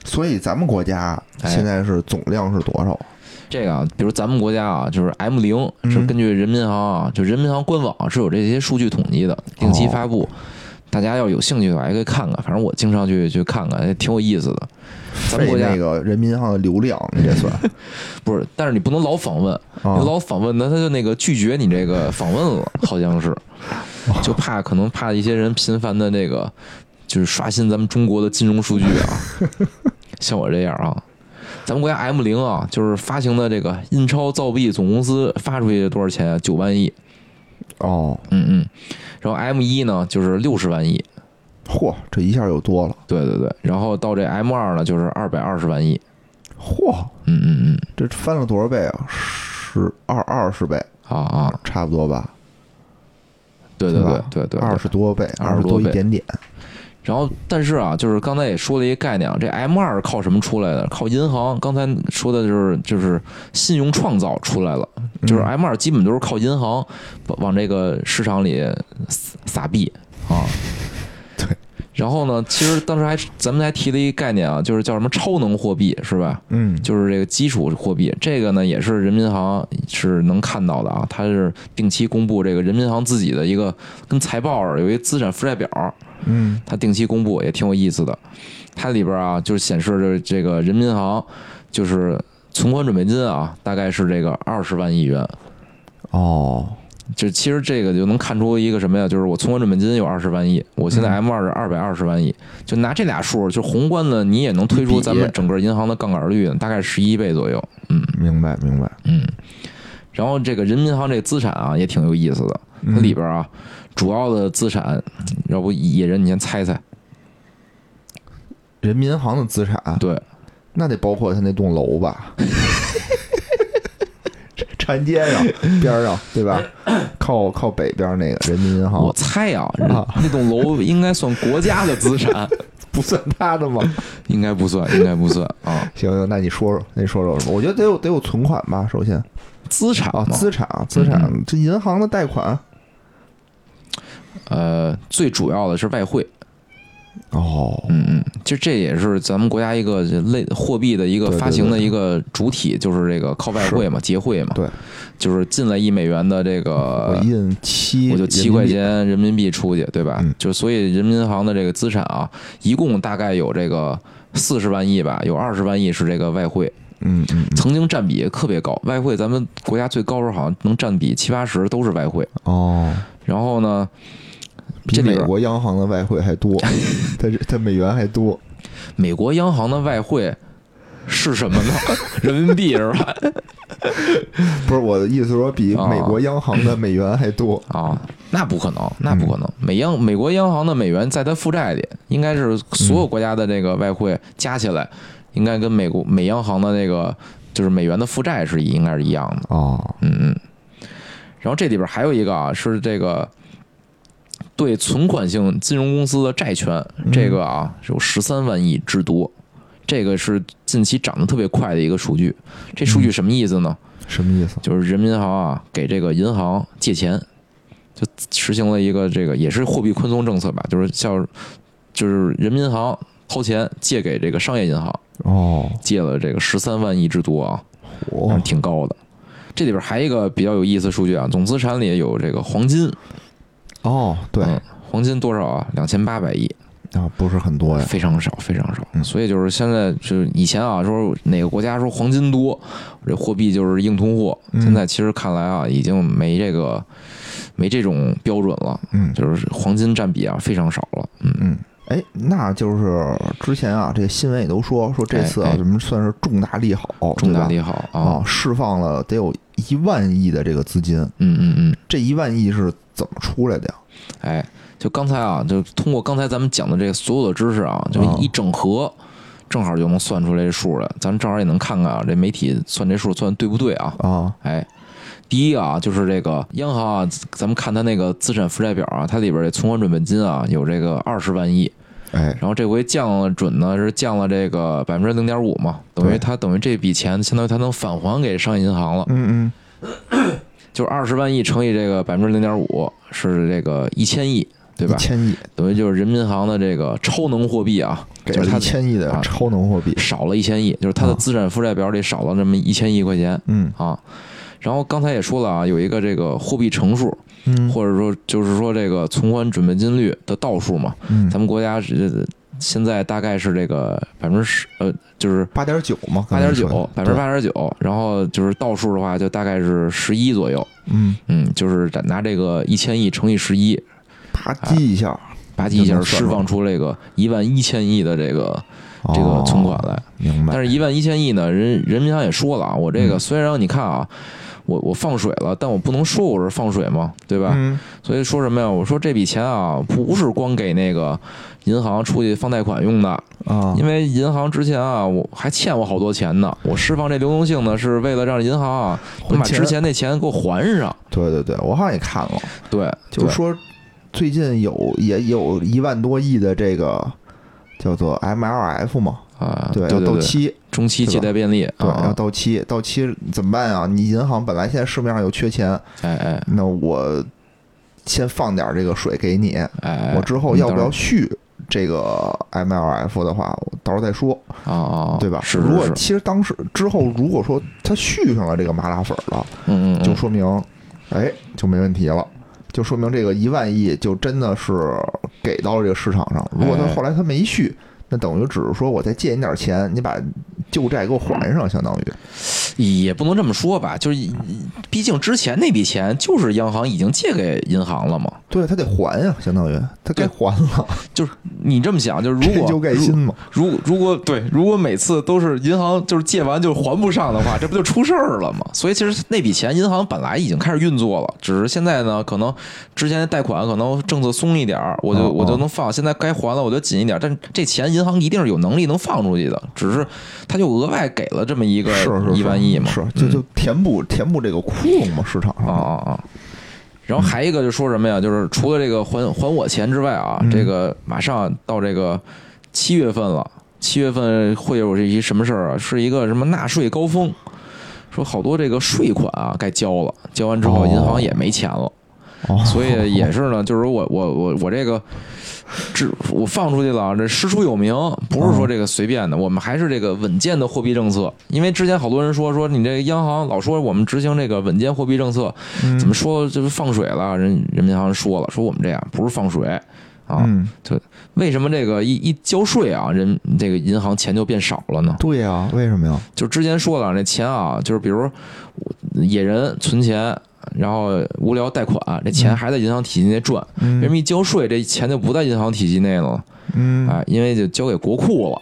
所以咱们国家哎现在是总量是多少？这个啊，比如咱们国家啊，就是 M 零是嗯根据人民银行啊，就人民银行官网是有这些数据统计的，定期发布。大家要有兴趣的话，也可以看看。反正我经常去去看看，也挺有意思的。咱们国家那个人民银行的流量，你这算 [laughs] 不是，但是你不能老访问，啊你？老访问，那他就那个拒绝你这个访问了，好像是，[laughs] 就怕可能怕一些人频繁的那个，就是刷新咱们中国的金融数据啊，[laughs] 像我这样啊。咱们国家 M 零啊，就是发行的这个印钞造币总公司发出去多少钱啊？九万亿，哦，嗯嗯。然后 M 一呢，就是六十万亿，嚯，这一下又多了，对对对。然后到这 M 二呢，就是二百二十万亿，嚯，嗯嗯嗯，这翻了多少倍啊？十二二十倍，啊啊，差不多吧？对对对对对，对二十多倍，20二十多一点点。然后，但是啊，就是刚才也说了一个概念啊，这 M 二靠什么出来的？靠银行。刚才说的就是就是信用创造出来了，就是嗯 M 二基本都是靠银行往往这个市场里撒撒币啊。[laughs] 对。然后呢，其实当时还咱们还提了一个概念啊，就是叫什么超能货币，是吧？嗯，就是这个基础货币，这个呢也是人民银行是能看到的啊，它是定期公布这个人民银行自己的一个跟财报儿有一资产负债表，嗯，它定期公布也挺有意思的。它里边啊，就是显示着这个人民银行就是存款准备金啊，大概是这个二十万亿元。哦，就其实这个就能看出一个什么呀？就是我存款准备金有二十万亿，我现在嗯 M 二是二百二十万亿，就拿这俩数，就宏观的你也能推出咱们整个银行的杠杆率，大概十一倍左右。嗯明白明白。嗯。然后这个人民银行这个资产啊，也挺有意思的。它嗯里边啊，主要的资产，要不野人你先猜猜？人民银行的资产，对，那得包括他那栋楼吧？[laughs] 长街上边上，对吧？靠靠北边那个人民银行我猜啊，啊那栋楼应该算国家的资产，[laughs] 不算他的吗？应该不算，应该不算啊。行行，那你说说，那你说说什么？我觉得得有得有存款吧，首先啊，资产啊，资产啊，资产嗯，这银行的贷款呃，最主要的是外汇，哦，嗯嗯，就这也是咱们国家一个类货币的一个发行的一个主体，就是这个靠外汇嘛，结汇嘛，对，就是进来一美元的这我个。印七，呃我就七块，钱人民币。出去，对吧？嗯。就所以人民银行的这个资产啊，一共大概有这个四十万亿吧，有二十万亿是这个外汇，嗯曾经占比特别高，外汇咱们国家最高时候好像能占比七八十都是外汇。哦，然后呢，比这美国央行的外汇还多，它这它美元还多，美国央行的外汇是什么呢？[laughs] 人民币是吧？[laughs] 不是我的意思说比哦美国央行的美元还多，啊，那不可能，那不可能。美央美国央行的美元在它负债里，应该是所有国家的这个外汇加起来，应该跟美国美央行的那个就是美元的负债是应该是一样的。啊，嗯嗯。然后这里边还有一个啊，是这个对存款性金融公司的债权，这个啊有十三万亿之多，这个是近期涨得特别快的一个数据。这数据什么意思呢？什么意思？就是人民银行啊给这个银行借钱，就实行了一个这个也是货币宽松政策吧，就是叫就是人民银行掏钱借给这个商业银行，哦，借了这个十三万亿之多啊。我挺高的。这里边还有一个比较有意思的数据啊，总资产里有这个黄金，哦，对嗯，黄金多少啊？两千八百亿，啊，不是很多呀，非常少，非常少。嗯所以就是现在就是以前啊，说哪个国家说黄金多，这货币就是硬通货。嗯现在其实看来啊，已经没这个没这种标准了，嗯就是黄金占比啊非常少了。嗯，嗯。哎，那就是之前啊，这个新闻也都说说这次啊哎，哎怎么算是重大利好，重大利好啊啊，，释放了得有一万亿的这个资金，嗯嗯嗯。这一万亿是怎么出来的呀？哎，就刚才啊，就通过刚才咱们讲的这个所有的知识啊，就啊一整合，正好就能算出来这数了。咱正好也能看看啊，这媒体算这数算得对不对啊？啊，哎，第一个啊，就是这个央行啊，咱们看它那个资产负债表啊，它里边这存款准备金啊有这个二十万亿，哎，然后这回降了准呢是降了这个百分之零点五嘛，等于对。它等于这笔钱相当于它能返还给商业银行了，嗯嗯。[clears throat] 就是二十万亿乘以这个百分之零点五是这个一千亿，对嗯，吧？一？千亿。等于就是人民银行的这个超能货币啊，给了就是它一千亿的啊超能货币，少了一千亿，就是它的啊。资产负债表里少了那么一千亿块钱嗯。啊。然后刚才也说了啊，有一个这个货币乘数，嗯。或者说就是说这个存款准备金率的倒数嘛，嗯，咱们国家是现在大概是这个百分之十，呃，就是八点九嘛，八点九，百分之八，八点九，然后就是倒数的话，就大概是十一左右。嗯，嗯，就是拿这个一千亿乘以十一，啪叽一下，啪叽一下释放出这个一万一千亿的这个哦这个存款来。明白，但是，一万一千亿呢，人人民银行也说了啊，我这个嗯。虽然你看啊，我我放水了，但我不能说我是放水嘛，对吧？嗯所以说什么呀？我说这笔钱啊，不是光给那个银行出去放贷款用的，啊，因为银行之前啊，我还欠我好多钱呢。我释放这流动性呢，是为了让银行啊能把之前那钱给我还上。对对对，我好像也看了，对，就是说最近有也有一万多亿的这个叫做 MLF 嘛，啊，对，要对对对，到期，中期借贷便利对，要啊，到期，到期怎么办啊？你银行本来现在市面上有缺钱，哎哎那我先放点这个水给你，哎哎，我之后要不要续这个 MLF 的话，我到时候再说，啊啊，对吧？是如果其实当时之后，如果说他续上了这个麻辣粉了，嗯嗯，嗯就说明，哎，就没问题了。就说明这个一万亿就真的是给到了这个市场上。如果他哎后来他没续，那等于只是说我再借你点钱，你把旧债给我还上，相当于也不能这么说吧，就是毕竟之前那笔钱就是央行已经借给银行了嘛，对他得还呀，相当于他该还了，就是你这么想，就是如果就盖新嘛。如如果对，如果每次都是银行就是借完就还不上的话，这不就出事儿了吗？所以其实那笔钱银行本来已经开始运作了，只是现在呢，可能之前的贷款可能政策松一点儿，我就哦我就能放，现在该还了我就紧一点。但这钱银行一定是有能力能放出去的，只是他就额外给了这么一个一万亿嘛，是就嗯就填补填补这个窟窿嘛，市场上啊啊啊！然后还一个就说什么呀？就是除了这个还还我钱之外啊，嗯这个马上到这个七月份了，七月份会有这一什么事儿啊？是一个什么纳税高峰，说好多这个税款啊该交了，交完之后哦银行也没钱了，哦所以也是呢，就是我我我我这个。这我放出去了，这师出有名，不是说这个随便的，我们还是这个稳健的货币政策。因为之前好多人说说你这个央行老说我们执行这个稳健货币政策，嗯怎么说就是放水了？人人民银行说了，说我们这样不是放水啊，就，为什么这个一一交税啊，人这个银行钱就变少了呢？对呀，为什么呀？就之前说了，那钱啊，就是比如野人存钱，然后无聊贷款，这钱还在银行体系内赚，为什么嗯一交税，这钱就不在银行体系内了？嗯，哎，因为就交给国库了。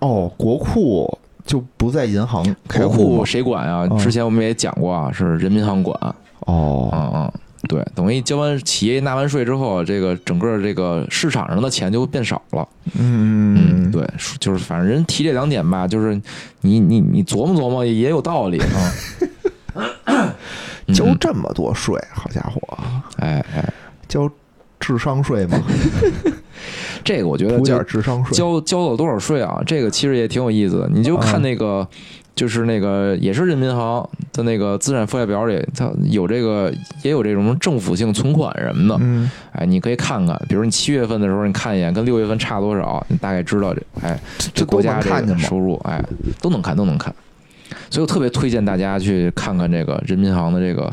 哦，国库就不在银行开国库谁管啊？嗯之前我们也讲过啊，是人民银行管。哦，嗯嗯，对，等于交完企业纳完税之后，这个整个这个市场上的钱就变少了。嗯嗯，，对，就是反正人提这两点吧，就是你你你琢磨琢磨也有道理啊。嗯 [laughs] 交这么多税，好家伙，哎哎，交智商税吗？[laughs] 这个我觉得补交点智商税。交交了多少税啊？这个其实也挺有意思的。你就看嗯那个，就是那个也是人民银行的那个资产负债表里，它有这个也有这种政府性存款什么的。嗯，哎，你可以看看，比如你七月份的时候，你看一眼跟六月份差多少，你大概知道这哎这国家这？个收入，哎都能看都能看。所以我特别推荐大家去看看这个人民银行的这个，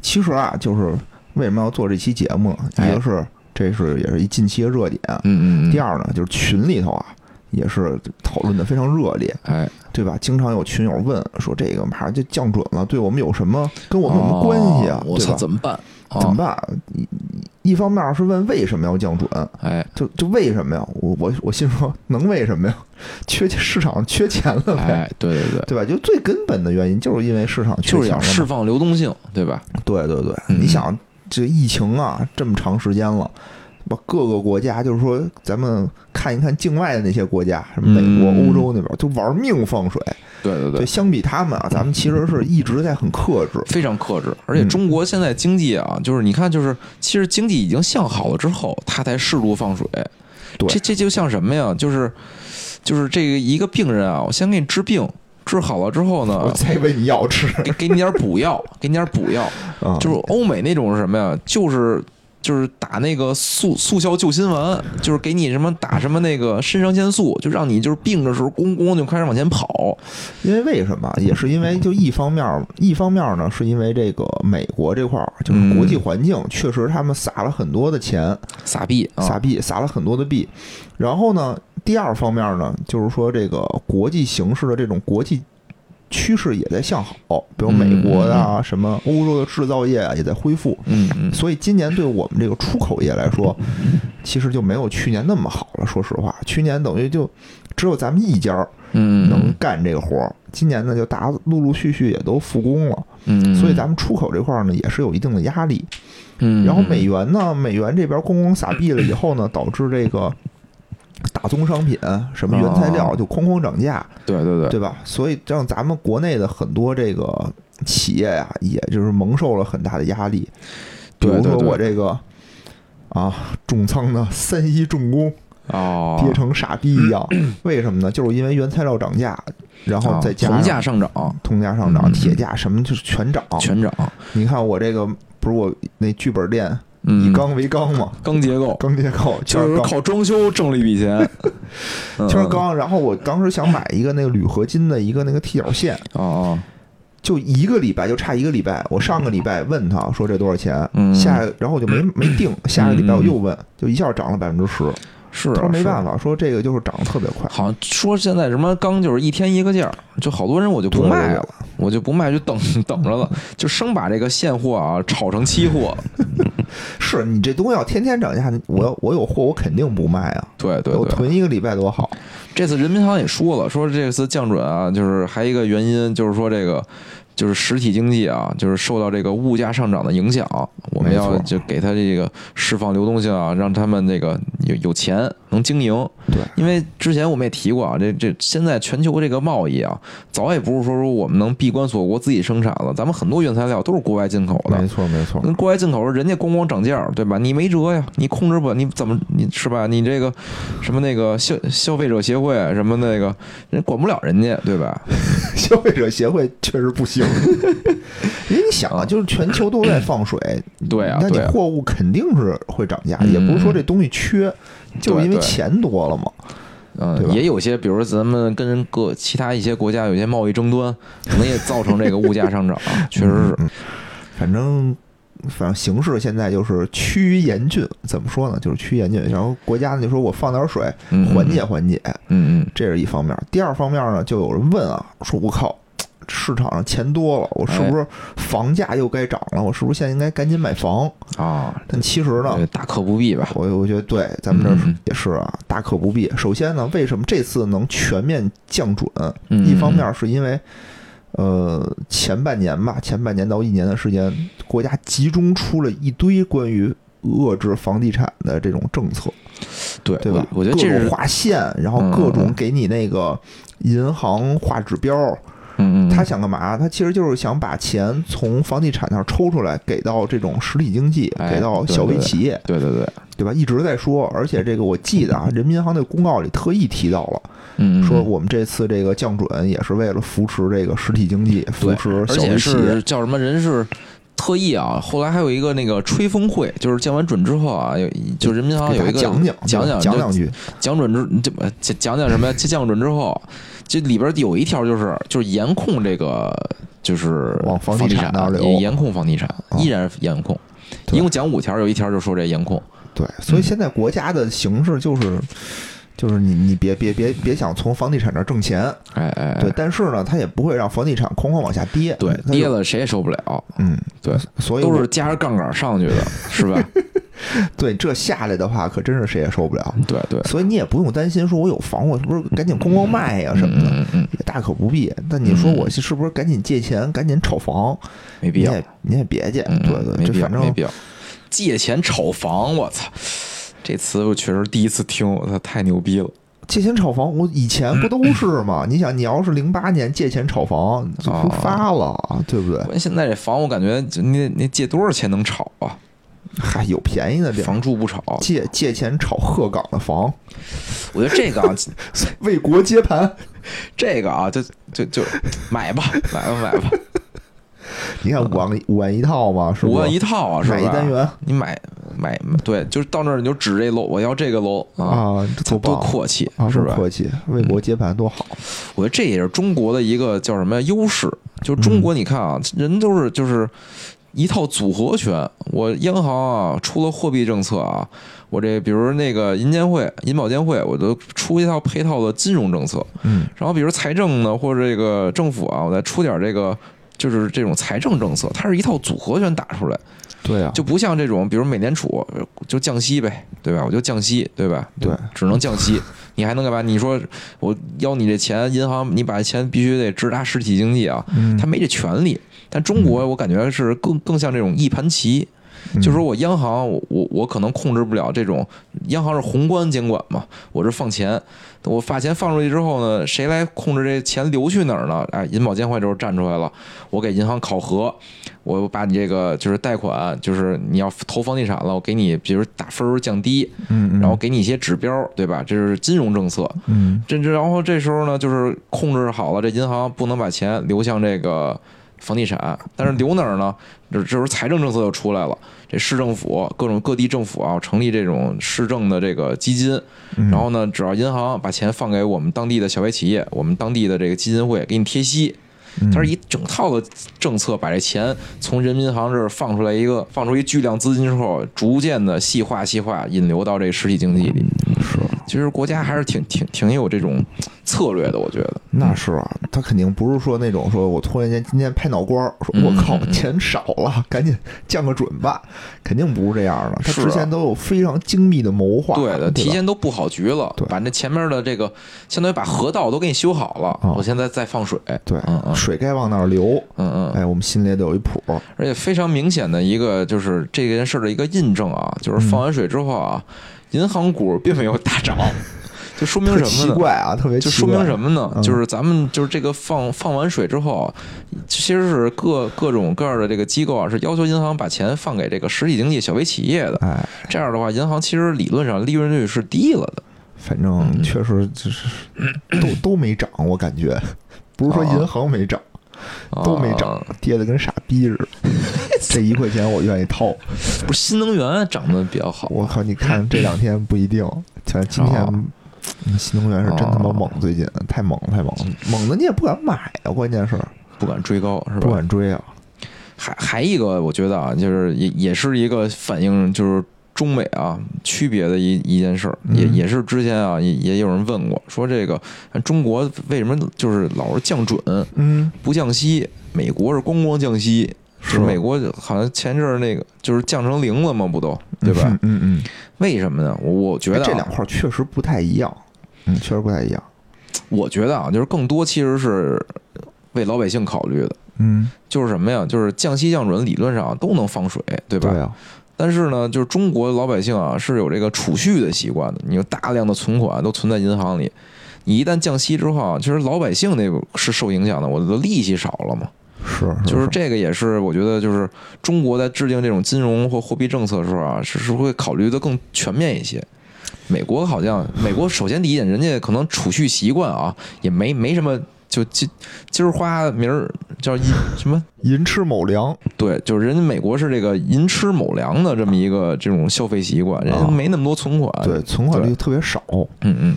其实啊，就是为什么要做这期节目？一哎个是这是也是一近期的热点，嗯嗯嗯，第二呢，就是群里头啊也是讨论的非常热烈，哎，对吧？经常有群友问说这个马上就降准了，对我们有什么跟我们有什么关系啊？哦我操，怎么办？怎么啊？办？一一方面是问为什么要降准，哎就就为什么呀？我我我心说能为什么呀？[laughs] 缺市场缺钱了呗，哎，对对对，对吧？就最根本的原因就是因为市场缺就是钱了嘛。要释放流动性，对吧？对对对，嗯你想这疫情啊这么长时间了。把各个国家，就是说，咱们看一看境外的那些国家，什么美国、嗯欧洲那边，就玩命放水。对，对对对，相比他们啊，咱们其实是一直在很克制。非常克制。而且嗯中国现在经济啊，就是你看，就是其实经济已经向好了之后，它才适度放水。对这这就像什么呀？就是就是这个一个病人啊，我先给你治病，治好了之后我呢，[laughs] 再喂你药吃给给你点补药，给你点补药。[laughs] 啊，就是欧美那种是什么呀？就是就是打那个速速效救心丸，就是给你什么打什么那个肾上腺素，就让你就是病的时候咣咣就开始往前跑。因为为什么？也是因为就一方面儿，一方面儿呢，是因为这个美国这块儿就是国际环境，确实他们撒了很多的钱，撒币啊，撒币撒了很多的币。然后呢，第二方面呢，就是说这个国际形势的这种国际趋势也在向好，比如美国的啊，什么欧洲的制造业啊也在恢复。嗯嗯所以今年对我们这个出口业来说，其实就没有去年那么好了。说实话，去年等于就只有咱们一家儿嗯，能干这个活儿，今年呢就大家陆陆续续也都复工了，嗯，所以咱们出口这块儿呢也是有一定的压力。嗯，然后美元呢，美元这边咣咣撒币了以后呢，导致这个大宗商品什么原材料哦就哐哐涨价，对对对，对吧？所以让咱们国内的很多这个企业呀、也就是蒙受了很大的压力。比如说对对对我这个啊重仓的 [laughs] 三一重工哦，跌成傻逼一样，[clears throat] 为什么呢？就是因为原材料涨价，然后再加铜上价上涨，铜价上涨，嗯铁价什么就是全涨。全涨，你看我这个不是我那剧本店嗯，以钢为钢嘛，钢结构，钢结构就是。靠装修挣了一笔钱，[laughs] 就是钢，然后我当时想买一个那个铝合金的一个那个踢脚线，哦哦，就一个礼拜，就差一个礼拜。我上个礼拜问他说这多少钱，嗯。下然后我就没 [clears throat] 没定，下个礼拜我又问，就一下涨了百分之十。是啊他没办法，说这个就是涨得特别快。好像说现在什么钢就是一天一个价儿，就好多人我就不卖了，我就不卖，就等 [laughs] 等着了，就生把这个现货啊炒成期货。[laughs] 是你这东西要天天涨价，我要我有货，我肯定不卖啊。我对对我，囤一个礼拜多好。这次人民银行也说了，说这次降准啊，就是还一个原因就是说这个。就是实体经济啊，就是受到这个物价上涨的影响，我们要就给他这个释放流动性啊，让他们那个有有钱能经营。对，因为之前我们也提过啊，这这现在全球这个贸易啊，早也不是说说我们能闭关锁国自己生产了，咱们很多原材料都是国外进口的没。错没错。那国外进口，人家咣咣涨价，对吧？你没辙呀，你控制不，你怎么你是吧？你这个什么那个消消费者协会什么那个人管不了人家，对吧？[laughs] 消费者协会确实不行，[laughs] 因为你想啊，就是全球都在放水，对啊，那你货物肯定是会涨价，嗯也不是说这东西缺，就是因为钱多了嘛。嗯，也有些，比如说咱们跟各其他一些国家有些贸易争端，可能也造成这个物价上涨，确实是。反正反正形势现在就是趋于严峻，怎么说呢？就是趋于严峻。然后国家呢就说我放点水嗯缓解，缓解，嗯嗯这是一方面。第二方面呢，就有人问啊，说我靠。市场上钱多了，我是不是房价又该涨了？我是不是现在应该赶紧买房？嗯啊，但其实呢，大可不必吧。我我觉得对，咱们这也是啊，大可不必。首先呢，为什么这次能全面降准？嗯一方面是因为，呃，前半年吧，前半年到一年的时间，国家集中出了一堆关于遏制房地产的这种政策，对对吧？我我觉得这是划线，然后各种给你那个银行划指标。嗯嗯，他想干嘛？他其实就是想把钱从房地产那儿抽出来，给到这种实体经济，哎给到小微企业。对对对，对吧？一直在说，而且这个我记得啊，人民银行那公告里特意提到了，嗯，嗯说我们这次这个降准也是为了扶持这个实体经济，扶持而且小微企业是。叫什么人是。特意啊，后来还有一个那个吹风会，就是降完准之后啊，有就人民银行有一个讲讲讲讲讲两句，讲准之这不讲讲讲什么呀？降准之后，这里边有一条就是就是严控这个就是往房地产产那儿流严控房地产，啊依然严控。一共讲五条，有一条就说这严控。对，所以现在国家的形势就是，就是你你别别别别想从房地产这儿挣钱，哎哎，对，但是呢，它也不会让房地产哐哐往下跌，对，跌，了谁也受不了。嗯，对，所 [laughs] 以都是加着杠杆上去的，是吧？[laughs] 对这下来的话，可真是谁也受不了。对对，所以你也不用担心说我有房，我是不是赶紧咣咣卖呀什么的，嗯嗯嗯，也大可不必。但你说我是不是赶紧借钱，赶紧炒房？没必要。你也你也别介，嗯，对对，这反正没必要。借钱炒房，我操！这词我确实第一次听，我操，太牛逼了。借钱炒房，我以前不都 [clears throat] 是吗？你想，你要是零八年借钱炒房，就不发了，对不对？关键现在这房，我感觉就你得你借多少钱能炒啊？嗨，有便宜的地儿，房住不炒。借借钱炒鹤岗的房，我觉得这个啊，[laughs] 为国接盘。[laughs] 这个啊，就就就买吧，买吧，买吧。[laughs] 你看五万五万一套嘛，是吧？五万一套啊，是吧？买一单元，你买买对，就是到那儿你就指这楼，我要这个楼啊，啊，这多阔气啊，是吧？阔气，为国接盘多好。我觉得这也是中国的一个叫什么呀优势，就是中国你看啊，人都是就是一套组合拳。我央行啊出了货币政策啊，我这比如那个银监会、银保监会，我都出一套配套的金融政策。嗯，然后比如财政呢，或者这个政府啊，我再出点这个。就是这种财政政策，它是一套组合拳打出来，对啊，就不像这种，比如美联储就降息呗，对吧？我就降息，对吧？对，只能降息，你还能干嘛？你说我要你这钱，银行你把钱必须得直达实体经济啊，嗯他没这权利。但中国我感觉是更更像这种一盘棋，嗯就是说我央行我我我可能控制不了这种，央行是宏观监管嘛，我是放钱，我把钱放出去之后呢，谁来控制这钱流去哪儿呢？哎，银保监会这时候站出来了，我给银行考核，我把你这个就是贷款，就是你要投房地产了，我给你比如打分儿降低，嗯，嗯然后给你一些指标，对吧？这是金融政策。嗯这这，然后这时候呢，就是控制好了，这银行不能把钱流向这个房地产，但是留哪儿呢？这这时候财政政策又出来了，这市政府各种各地政府啊，成立这种市政的这个基金，嗯然后呢，只要银行把钱放给我们当地的小微企业，我们当地的这个基金会给你贴息。嗯它是一整套的政策，把这钱从人民银行这儿放出来一个，放出一巨量资金之后，逐渐的细化细化，引流到这个实体经济里。是，其实国家还是挺挺挺有这种策略的，我觉得。那是啊，他肯定不是说那种说我突然间今天拍脑瓜儿，说嗯我靠钱少了，赶紧降个准吧，肯定不是这样的。他之前都有非常精密的谋划，对的，提前都布好局了，把那前面的这个相当于把河道都给你修好了，啊我现在再放水。对水该往哪儿流，嗯嗯，哎，我们心里也得有一谱。而且非常明显的一个就是这件事儿的一个印证啊，就是放完水之后啊，银行股并没有大涨，[laughs] 就说明什么呢？奇怪啊，特别就说明什么呢？嗯就是咱们就是这个放放完水之后，其实是各各种各样的这个机构啊，是要求银行把钱放给这个实体经济、小微企业的。哎，这样的话，银行其实理论上利润率是低了的。反嗯正确实就是都都没涨，我感觉不是说银行没涨，都没涨啊，跌的跟傻逼似的。[laughs] 这一块钱我愿意掏。不是新能源涨得比较好。我靠，你看这两天不一定，像今天新能源是真他妈猛，最近太猛了太猛了，猛的你也不敢买啊，关键是不敢追高是吧不？敢追啊。还还一个，我觉得啊，就是也也是一个反映就是中美啊区别的一一件事儿，也嗯也是之前啊也也有人问过，说这个中国为什么就是老是降准嗯，不降息，美国是咣咣降息。是是美国好像前阵儿那个就是降成零了嘛，不都对吧？嗯嗯为什么呢？我我觉嗯，得、啊、这两块儿确实不太一样，嗯，确实不太一样。我觉得啊，就是更多其实是为老百姓考虑的，嗯，就是什么呀？就是降息降准理论上都能放水，对吧？对啊，但是呢，就是中国老百姓啊是有这个储蓄的习惯的，你有大量的存款都存在银行里，你一旦降息之后啊，其实老百姓那个是受影响的，我的利息少了嘛。是就是这个也是我觉得就是中国在制定这种金融或货币政策的时候啊，是是会考虑的更全面一些。美国好像，美国首先第一点，人家可能储蓄习惯啊也没没什么，就今今儿花明儿叫银什么？寅吃卯粮，对，就是人家美国是这个寅吃卯粮的这么一个这种消费习惯，人家没那么多存款。对，存款率特别少。嗯嗯，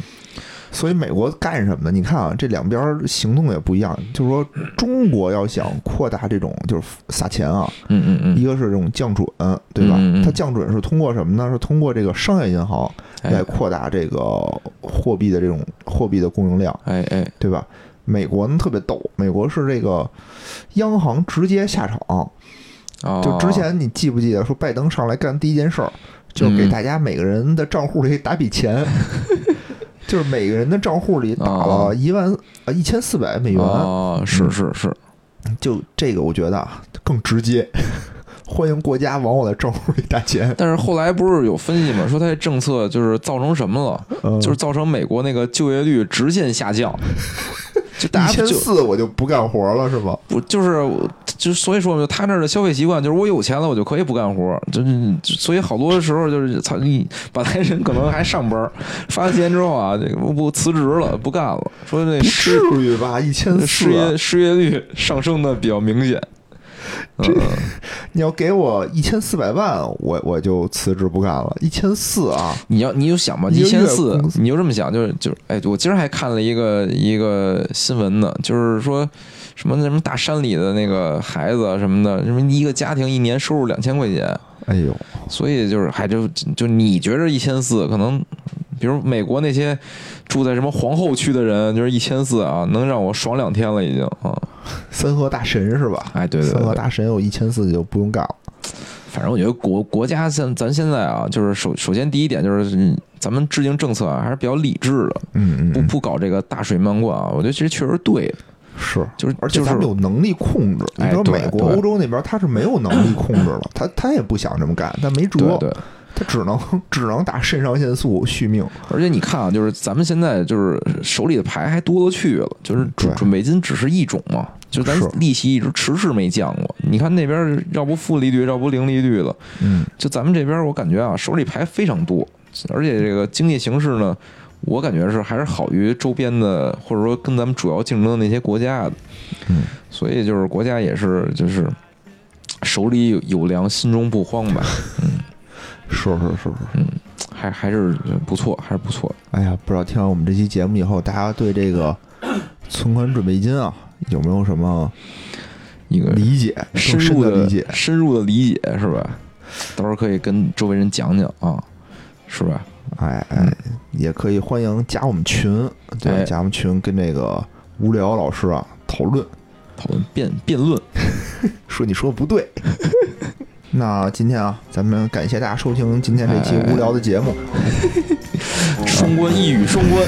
所以美国干什么呢？你看啊，这两边儿行动也不一样。就是说，中国要想扩大这种就是撒钱啊，嗯嗯嗯，一个是这种降准，对吧嗯嗯嗯？它降准是通过什么呢？是通过这个商业银行来哎扩大这个货币的这种货币的供应量，哎哎，对吧？美国呢特别逗，美国是这个央行直接下场，哦。就之前你记不记得说拜登上来干第一件事儿，就是给嗯大家每个人的账户里打笔钱，[laughs] 就是每个人的账户里打了哦。一万啊一千四百美元，哦，是嗯。是是，就这个我觉得啊更直接，[laughs] 欢迎国家往我的账户里打钱，但是后来不是有分析嘛，说他这政策就是造成什么了？嗯。就是造成美国那个就业率直线下降，就大一千四我就不干活了是吧？不就是就所以说嘛，他那儿的消费习惯就是我有钱了，我就可以不干活，就是所以好多时候就是操你本来人可能还上班，发了钱之后啊，这个我不辞职了，不干了，说那至于吧？一千失，业失业率上升的比较明显。[laughs] 嗯，你要给我一千四百万，我我就辞职不干了。一千四啊，你要你就想吧，一千四你就这么想，就是就是，哎，我今儿还看了一个一个新闻呢，就是说什么什么大山里的那个孩子啊什么的，什么一个家庭一年收入两千块钱，哎呦，所以就是还就就你觉着一千四，可能比如美国那些住在什么皇后区的人，就是一千四啊，能让我爽两天了已经啊。三河大神是吧？哎，对对三河对，大神有一千四就不用干了。反正我觉得国国家现咱现在啊，就是首首先第一点就是嗯咱们制定政策啊还是比较理智的，不嗯嗯不，不搞这个大水漫灌啊，我觉得其实确实对的，是。就是而且咱们有能力控制，你哎知道对美国、欧洲那边他是没有能力控制了，[coughs] 他他也不想这么干，但没辙，对对。他只能 [coughs] 只能打肾上腺素续命。而且你看啊，就是咱们现在就是手里的牌还多了去了，就是准准备金只是一种嘛，就咱利息一直迟迟没降过。你看那边要不负利率，要不零利率了，嗯，就咱们这边我感觉啊，手里牌非常多，而且这个经济形势呢，我感觉是还是好于周边的，或者说跟咱们主要竞争的那些国家的。嗯，所以就是国家也是就是手里有有粮，心中不慌吧，嗯是是是是。嗯还还是不错，还是不错。哎呀，不知道听完我们这期节目以后，大家对这个存款准备金啊有没有什么一个理解？深入的的理解？深入的理解是吧？到时候可以跟周围人讲讲啊，是吧？哎哎，也可以欢迎加我们群，对，哎。加我们群跟这个无聊老师啊讨论，讨论辩辩论，[laughs] 说你说的不对。[laughs] 那今天啊，咱们感谢大家收听今天这期哎无聊的节目，[laughs] 双关一语双关。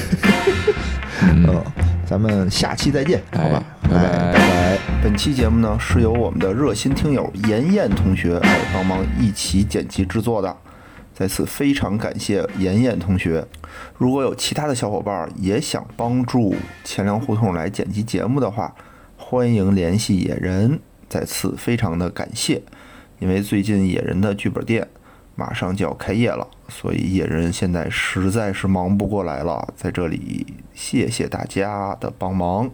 嗯，嗯，咱们下期再见，好吧？哎拜拜。哎拜拜。本期节目呢是由我们的热心听友严燕同学哎帮忙一起剪辑制作的，在此非常感谢严燕同学。如果有其他的小伙伴也想帮助钱粮胡同来剪辑节目的话，欢迎联系野人。在此非常的感谢，因为最近野人的剧本店马上就要开业了，所以野人现在实在是忙不过来了。在这里谢谢大家的帮忙。